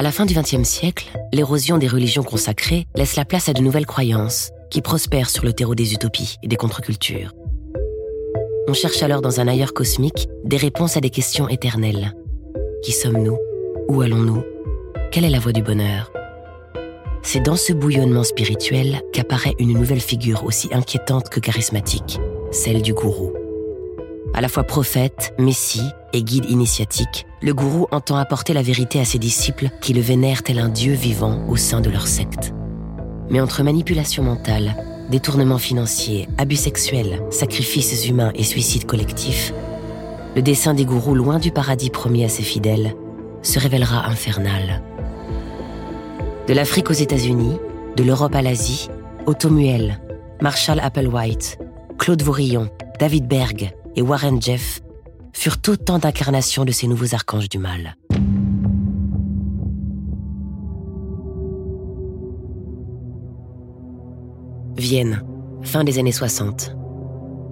À la fin du XXe siècle, l'érosion des religions consacrées laisse la place à de nouvelles croyances qui prospèrent sur le terreau des utopies et des contre-cultures. On cherche alors dans un ailleurs cosmique des réponses à des questions éternelles. Qui sommes-nous? Où allons-nous? Quelle est la voie du bonheur? C'est dans ce bouillonnement spirituel qu'apparaît une nouvelle figure aussi inquiétante que charismatique, celle du gourou. À la fois prophète, messie et guide initiatique, le gourou entend apporter la vérité à ses disciples qui le vénèrent tel un dieu vivant au sein de leur secte. Mais entre manipulation mentale, détournement financier, abus sexuels, sacrifices humains et suicides collectifs, le dessein des gourous loin du paradis promis à ses fidèles se révélera infernal. De l'Afrique aux États-Unis, de l'Europe à l'Asie, Otto Muel, Marshall Applewhite, Claude Vaurillon, David Berg et Warren Jeff furent autant d'incarnations de ces nouveaux archanges du mal. Vienne, fin des années 60.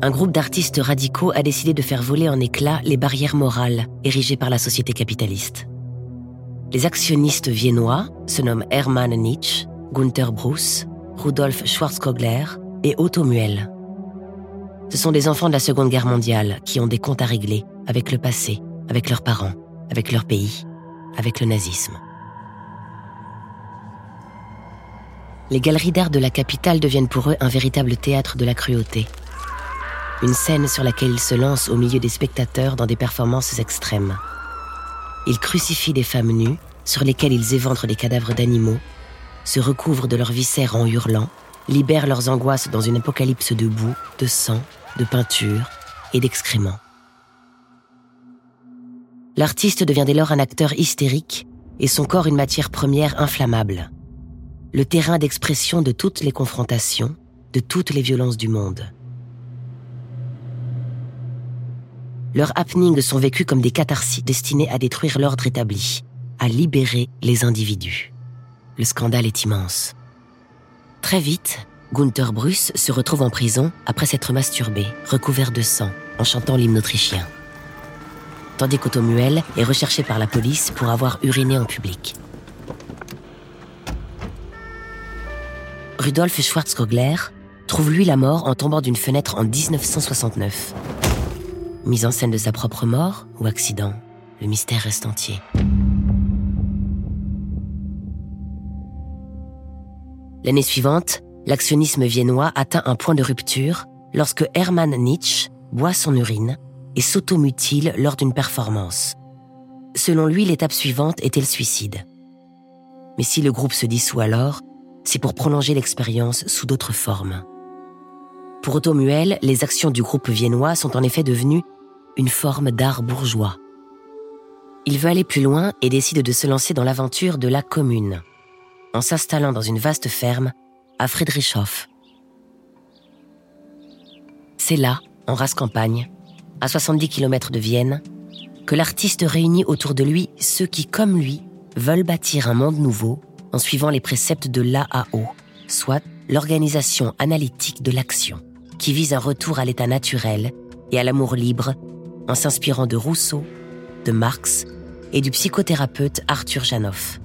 Un groupe d'artistes radicaux a décidé de faire voler en éclats les barrières morales érigées par la société capitaliste. Les actionnistes viennois se nomment Hermann Nietzsche, Gunther Bruce, Rudolf Schwarzkogler et Otto Muel. Ce sont des enfants de la Seconde Guerre mondiale qui ont des comptes à régler avec le passé, avec leurs parents, avec leur pays, avec le nazisme. Les galeries d'art de la capitale deviennent pour eux un véritable théâtre de la cruauté. Une scène sur laquelle ils se lancent au milieu des spectateurs dans des performances extrêmes. Ils crucifient des femmes nues, sur lesquelles ils éventrent des cadavres d'animaux, se recouvrent de leurs viscères en hurlant, libèrent leurs angoisses dans une apocalypse de boue, de sang, de peinture et d'excréments. L'artiste devient dès lors un acteur hystérique et son corps une matière première inflammable. Le terrain d'expression de toutes les confrontations, de toutes les violences du monde. Leurs happenings sont vécus comme des catharsis destinés à détruire l'ordre établi, à libérer les individus. Le scandale est immense. Très vite, Gunther Bruce se retrouve en prison après s'être masturbé, recouvert de sang, en chantant l'hymne autrichien. Tandis qu'Otto Muel est recherché par la police pour avoir uriné en public. Rudolf Schwarzkogler trouve lui la mort en tombant d'une fenêtre en 1969. Mise en scène de sa propre mort ou accident, le mystère reste entier. L'année suivante, l'actionnisme viennois atteint un point de rupture lorsque Hermann Nietzsche boit son urine et s'automutile lors d'une performance. Selon lui, l'étape suivante était le suicide. Mais si le groupe se dissout alors, c'est pour prolonger l'expérience sous d'autres formes. Pour Otto Muel, les actions du groupe viennois sont en effet devenues une forme d'art bourgeois. Il veut aller plus loin et décide de se lancer dans l'aventure de la commune, en s'installant dans une vaste ferme à Friedrichshof. C'est là, en race campagne, à 70 km de Vienne, que l'artiste réunit autour de lui ceux qui, comme lui, veulent bâtir un monde nouveau en suivant les préceptes de l'AAO, soit l'organisation analytique de l'action, qui vise un retour à l'état naturel et à l'amour libre en s'inspirant de Rousseau, de Marx et du psychothérapeute Arthur Janoff.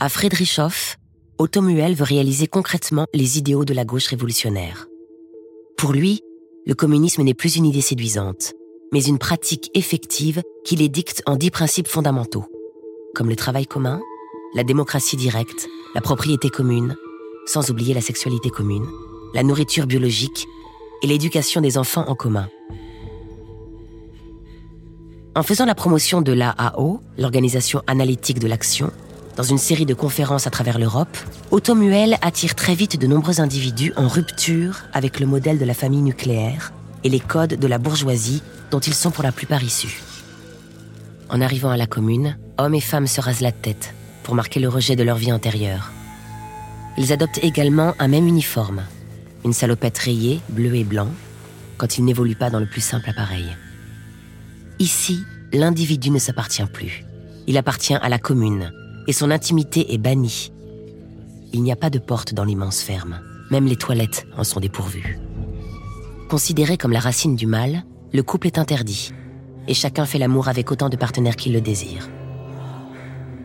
À Friedrichshof, Otto Muel veut réaliser concrètement les idéaux de la gauche révolutionnaire. Pour lui, le communisme n'est plus une idée séduisante, mais une pratique effective qui les dicte en dix principes fondamentaux comme le travail commun, la démocratie directe, la propriété commune, sans oublier la sexualité commune, la nourriture biologique et l'éducation des enfants en commun. En faisant la promotion de l'AAO, l'Organisation analytique de l'action, dans une série de conférences à travers l'Europe, Otto Muel attire très vite de nombreux individus en rupture avec le modèle de la famille nucléaire et les codes de la bourgeoisie dont ils sont pour la plupart issus. En arrivant à la commune, hommes et femmes se rasent la tête pour marquer le rejet de leur vie antérieure. Ils adoptent également un même uniforme, une salopette rayée, bleu et blanc, quand ils n'évoluent pas dans le plus simple appareil. Ici, l'individu ne s'appartient plus. Il appartient à la commune, et son intimité est bannie. il n'y a pas de porte dans l'immense ferme. Même les toilettes en sont dépourvues. Considéré comme la racine du mal, le couple est interdit, et chacun fait l'amour avec autant de partenaires qu'il le désire.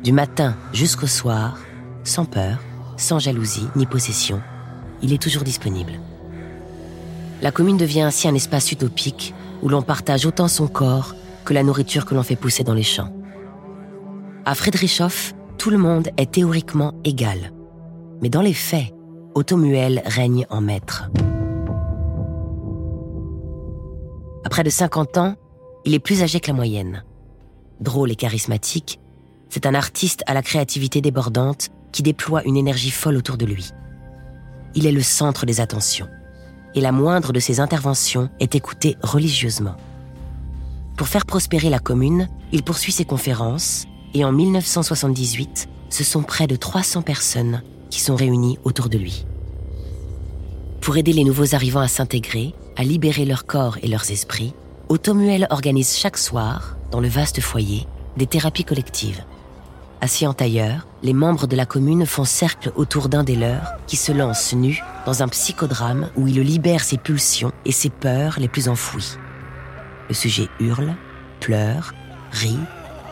Du matin jusqu'au soir, sans peur, sans jalousie ni possession, il est toujours disponible. La commune devient ainsi un espace utopique où l'on partage autant son corps que la nourriture que l'on fait pousser dans les champs. À Friedrichshof, tout le monde est théoriquement égal. Mais dans les faits, Otto Muel règne en maître. À près de 50 ans, il est plus âgé que la moyenne. Drôle et charismatique, c'est un artiste à la créativité débordante qui déploie une énergie folle autour de lui. Il est le centre des attentions, et la moindre de ses interventions est écoutée religieusement. Pour faire prospérer la commune, il poursuit ses conférences, et en 1978, ce sont près de 300 personnes qui sont réunies autour de lui. Pour aider les nouveaux arrivants à s'intégrer, à libérer leur corps et leurs esprits, Automuel organise chaque soir, dans le vaste foyer, des thérapies collectives. Assis en tailleur, les membres de la commune font cercle autour d'un des leurs qui se lance nu dans un psychodrame où il libère ses pulsions et ses peurs les plus enfouies. Le sujet hurle, pleure, rit,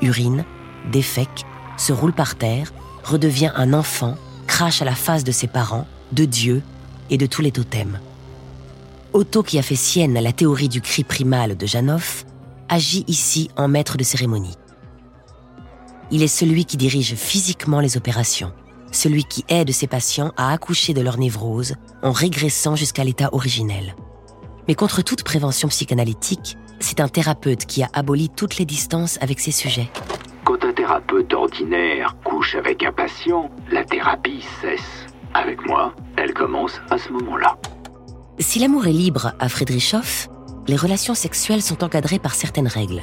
urine, défèque, se roule par terre, redevient un enfant, crache à la face de ses parents, de Dieu et de tous les totems. Otto, qui a fait sienne la théorie du cri primal de Janov, agit ici en maître de cérémonie. Il est celui qui dirige physiquement les opérations, celui qui aide ses patients à accoucher de leur névrose en régressant jusqu'à l'état originel. Mais contre toute prévention psychanalytique, c'est un thérapeute qui a aboli toutes les distances avec ses sujets. Quand un thérapeute ordinaire couche avec un patient, la thérapie cesse. Avec moi, elle commence à ce moment-là. Si l'amour est libre à Friedrichshof, les relations sexuelles sont encadrées par certaines règles.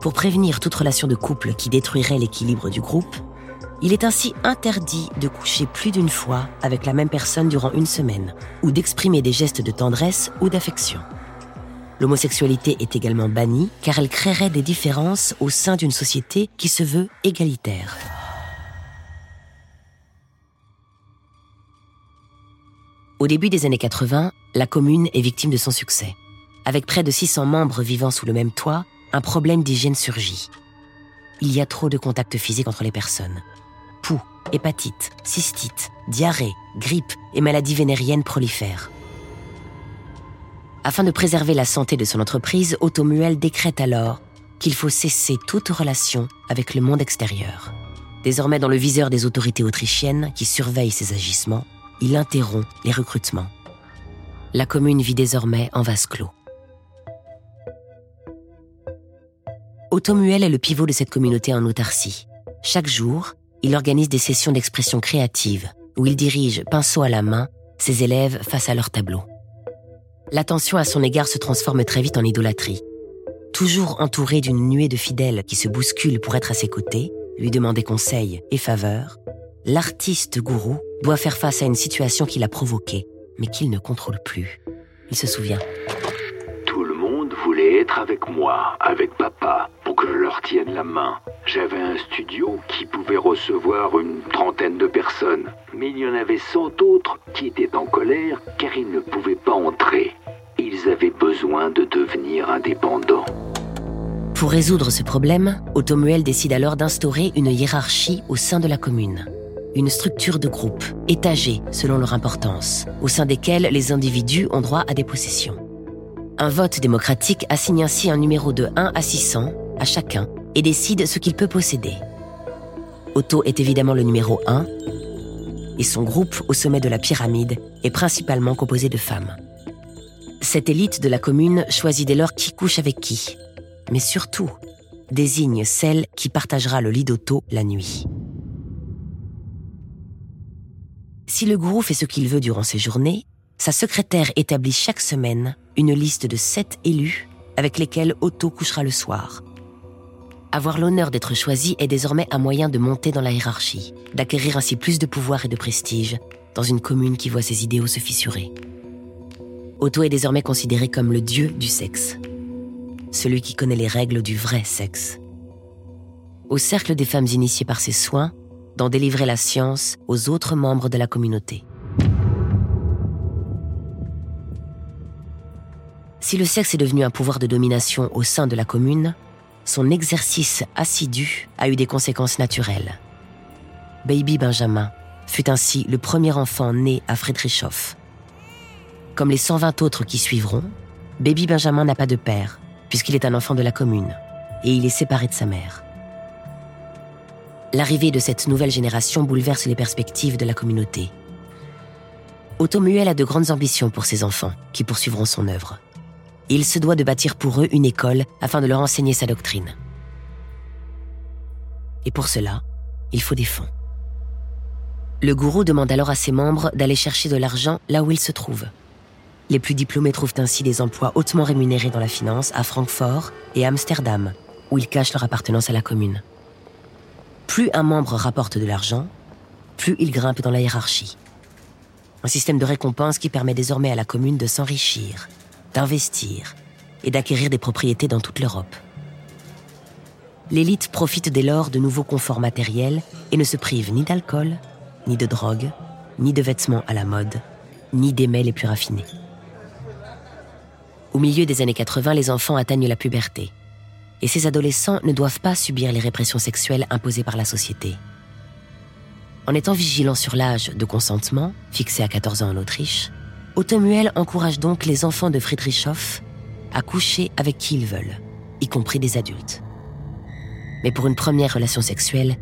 Pour prévenir toute relation de couple qui détruirait l'équilibre du groupe, il est ainsi interdit de coucher plus d'une fois avec la même personne durant une semaine, ou d'exprimer des gestes de tendresse ou d'affection. L'homosexualité est également bannie car elle créerait des différences au sein d'une société qui se veut égalitaire. Au début des années 80, la commune est victime de son succès. Avec près de 600 membres vivant sous le même toit, un problème d'hygiène surgit. Il y a trop de contacts physiques entre les personnes. Poux, hépatite, cystite, diarrhée, grippe et maladies vénériennes prolifèrent. Afin de préserver la santé de son entreprise, Automuel décrète alors qu'il faut cesser toute relation avec le monde extérieur. Désormais dans le viseur des autorités autrichiennes qui surveillent ses agissements, il interrompt les recrutements. La commune vit désormais en vase clos. Automuel est le pivot de cette communauté en autarcie. Chaque jour, il organise des sessions d'expression créative où il dirige, pinceau à la main, ses élèves face à leur tableau. L'attention à son égard se transforme très vite en idolâtrie. Toujours entouré d'une nuée de fidèles qui se bousculent pour être à ses côtés, lui demander conseils et faveurs, l'artiste gourou doit faire face à une situation qu'il a provoquée, mais qu'il ne contrôle plus. Il se souvient. Tout le monde voulait être avec moi, avec papa, que je leur tienne la main. J'avais un studio qui pouvait recevoir une trentaine de personnes, mais il y en avait cent autres qui étaient en colère car ils ne pouvaient pas entrer. Ils avaient besoin de devenir indépendants. Pour résoudre ce problème, Automuel décide alors d'instaurer une hiérarchie au sein de la commune. Une structure de groupe, étagée selon leur importance, au sein desquels les individus ont droit à des possessions. Un vote démocratique assigne ainsi un numéro de 1 à 600 à chacun et décide ce qu'il peut posséder. Otto est évidemment le numéro 1 et son groupe au sommet de la pyramide est principalement composé de femmes. Cette élite de la commune choisit dès lors qui couche avec qui, mais surtout désigne celle qui partagera le lit d'Otto la nuit. Si le gourou fait ce qu'il veut durant ses journées, sa secrétaire établit chaque semaine une liste de sept élus avec lesquels Otto couchera le soir. Avoir l'honneur d'être choisi est désormais un moyen de monter dans la hiérarchie, d'acquérir ainsi plus de pouvoir et de prestige dans une commune qui voit ses idéaux se fissurer. Otto est désormais considéré comme le dieu du sexe, celui qui connaît les règles du vrai sexe. Au cercle des femmes initiées par ses soins, d'en délivrer la science aux autres membres de la communauté. Si le sexe est devenu un pouvoir de domination au sein de la commune, son exercice assidu a eu des conséquences naturelles. Baby Benjamin fut ainsi le premier enfant né à Friedrichshof. Comme les 120 autres qui suivront, Baby Benjamin n'a pas de père, puisqu'il est un enfant de la commune, et il est séparé de sa mère. L'arrivée de cette nouvelle génération bouleverse les perspectives de la communauté. Otto Muel a de grandes ambitions pour ses enfants, qui poursuivront son œuvre. Il se doit de bâtir pour eux une école afin de leur enseigner sa doctrine. Et pour cela, il faut des fonds. Le gourou demande alors à ses membres d'aller chercher de l'argent là où ils se trouvent. Les plus diplômés trouvent ainsi des emplois hautement rémunérés dans la finance à Francfort et Amsterdam, où ils cachent leur appartenance à la commune. Plus un membre rapporte de l'argent, plus il grimpe dans la hiérarchie. Un système de récompense qui permet désormais à la commune de s'enrichir, d'investir et d'acquérir des propriétés dans toute l'Europe. L'élite profite dès lors de nouveaux conforts matériels et ne se prive ni d'alcool, ni de drogue, ni de vêtements à la mode, ni des mets les plus raffinés. Au milieu des années 80, les enfants atteignent la puberté. Et ces adolescents ne doivent pas subir les répressions sexuelles imposées par la société. En étant vigilant sur l'âge de consentement, fixé à 14 ans en Autriche, Automuel encourage donc les enfants de Friedrichshof à coucher avec qui ils veulent, y compris des adultes. Mais pour une première relation sexuelle,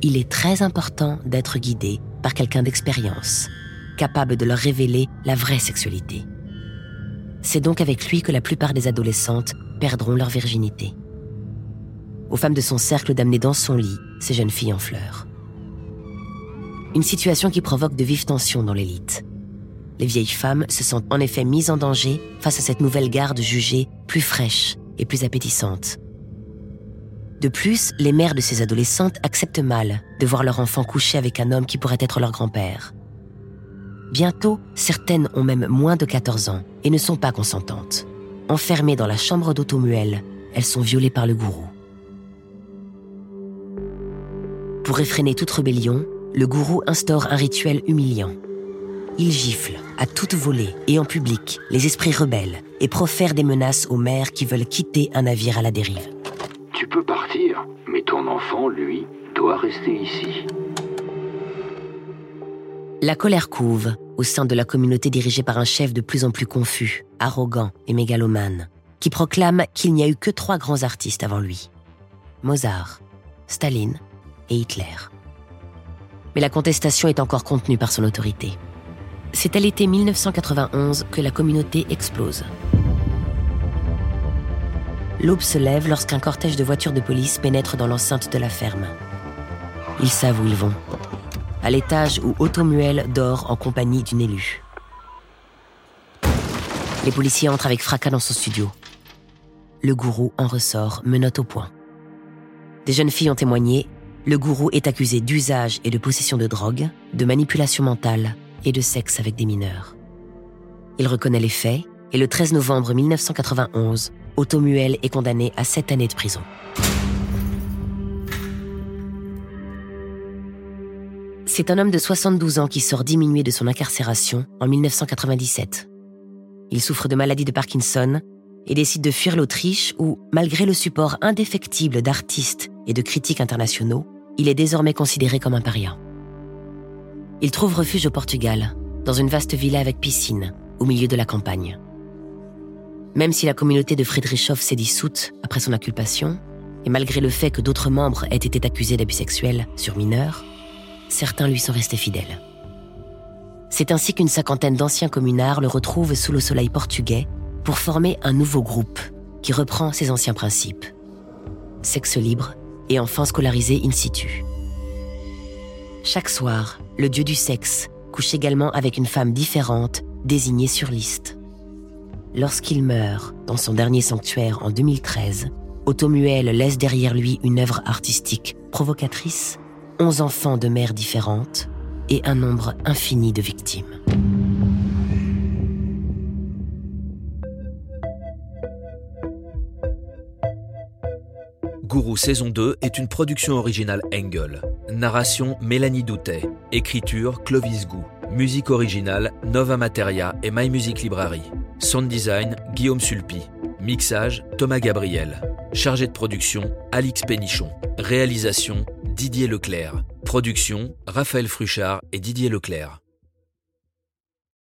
il est très important d'être guidé par quelqu'un d'expérience, capable de leur révéler la vraie sexualité. C'est donc avec lui que la plupart des adolescentes perdront leur virginité. Aux femmes de son cercle d'amener dans son lit ces jeunes filles en fleurs. Une situation qui provoque de vives tensions dans l'élite. Les vieilles femmes se sentent en effet mises en danger face à cette nouvelle garde jugée plus fraîche et plus appétissante. De plus, les mères de ces adolescentes acceptent mal de voir leur enfant coucher avec un homme qui pourrait être leur grand-père. Bientôt, certaines ont même moins de 14 ans et ne sont pas consentantes. Enfermées dans la chambre d'automuel, elles sont violées par le gourou. Pour réfréner toute rébellion, le gourou instaure un rituel humiliant. Il gifle, à toute volée et en public, les esprits rebelles et profère des menaces aux mères qui veulent quitter un navire à la dérive. Tu peux partir, mais ton enfant, lui, doit rester ici. La colère couve au sein de la communauté dirigée par un chef de plus en plus confus, arrogant et mégalomane, qui proclame qu'il n'y a eu que trois grands artistes avant lui. Mozart, Staline et Hitler. Mais la contestation est encore contenue par son autorité. C'est à l'été 1991 que la communauté explose. L'aube se lève lorsqu'un cortège de voitures de police pénètre dans l'enceinte de la ferme. Ils savent où ils vont à l'étage où Otto Muel dort en compagnie d'une élue. Les policiers entrent avec fracas dans son studio. Le gourou en ressort, menotte au poing. Des jeunes filles ont témoigné. Le gourou est accusé d'usage et de possession de drogue, de manipulation mentale et de sexe avec des mineurs. Il reconnaît les faits et le 13 novembre 1991, Otto Muel est condamné à sept années de prison. C'est un homme de 72 ans qui sort diminué de son incarcération en 1997. Il souffre de maladie de Parkinson et décide de fuir l'Autriche où, malgré le support indéfectible d'artistes et de critiques internationaux, il est désormais considéré comme un paria. Il trouve refuge au Portugal, dans une vaste villa avec piscine, au milieu de la campagne. Même si la communauté de Friedrichshof s'est dissoute après son inculpation, et malgré le fait que d'autres membres aient été accusés d'abus sexuels sur mineurs, certains lui sont restés fidèles. C'est ainsi qu'une cinquantaine d'anciens communards le retrouvent sous le soleil portugais pour former un nouveau groupe qui reprend ses anciens principes. Sexe libre et enfants scolarisés in situ. Chaque soir, le dieu du sexe couche également avec une femme différente désignée sur liste. Lorsqu'il meurt dans son dernier sanctuaire en 2013, Automuel laisse derrière lui une œuvre artistique provocatrice 11 enfants de mères différentes et un nombre infini de victimes. Gourou saison 2 est une production originale Engel. Narration Mélanie Doutet. Écriture Clovis Gou. Musique originale Nova Materia et My Music Library. Sound design Guillaume Sulpi. Mixage Thomas Gabriel. Chargé de production Alix Pénichon. Réalisation Didier Leclerc. Production Raphaël Fruchard et Didier Leclerc.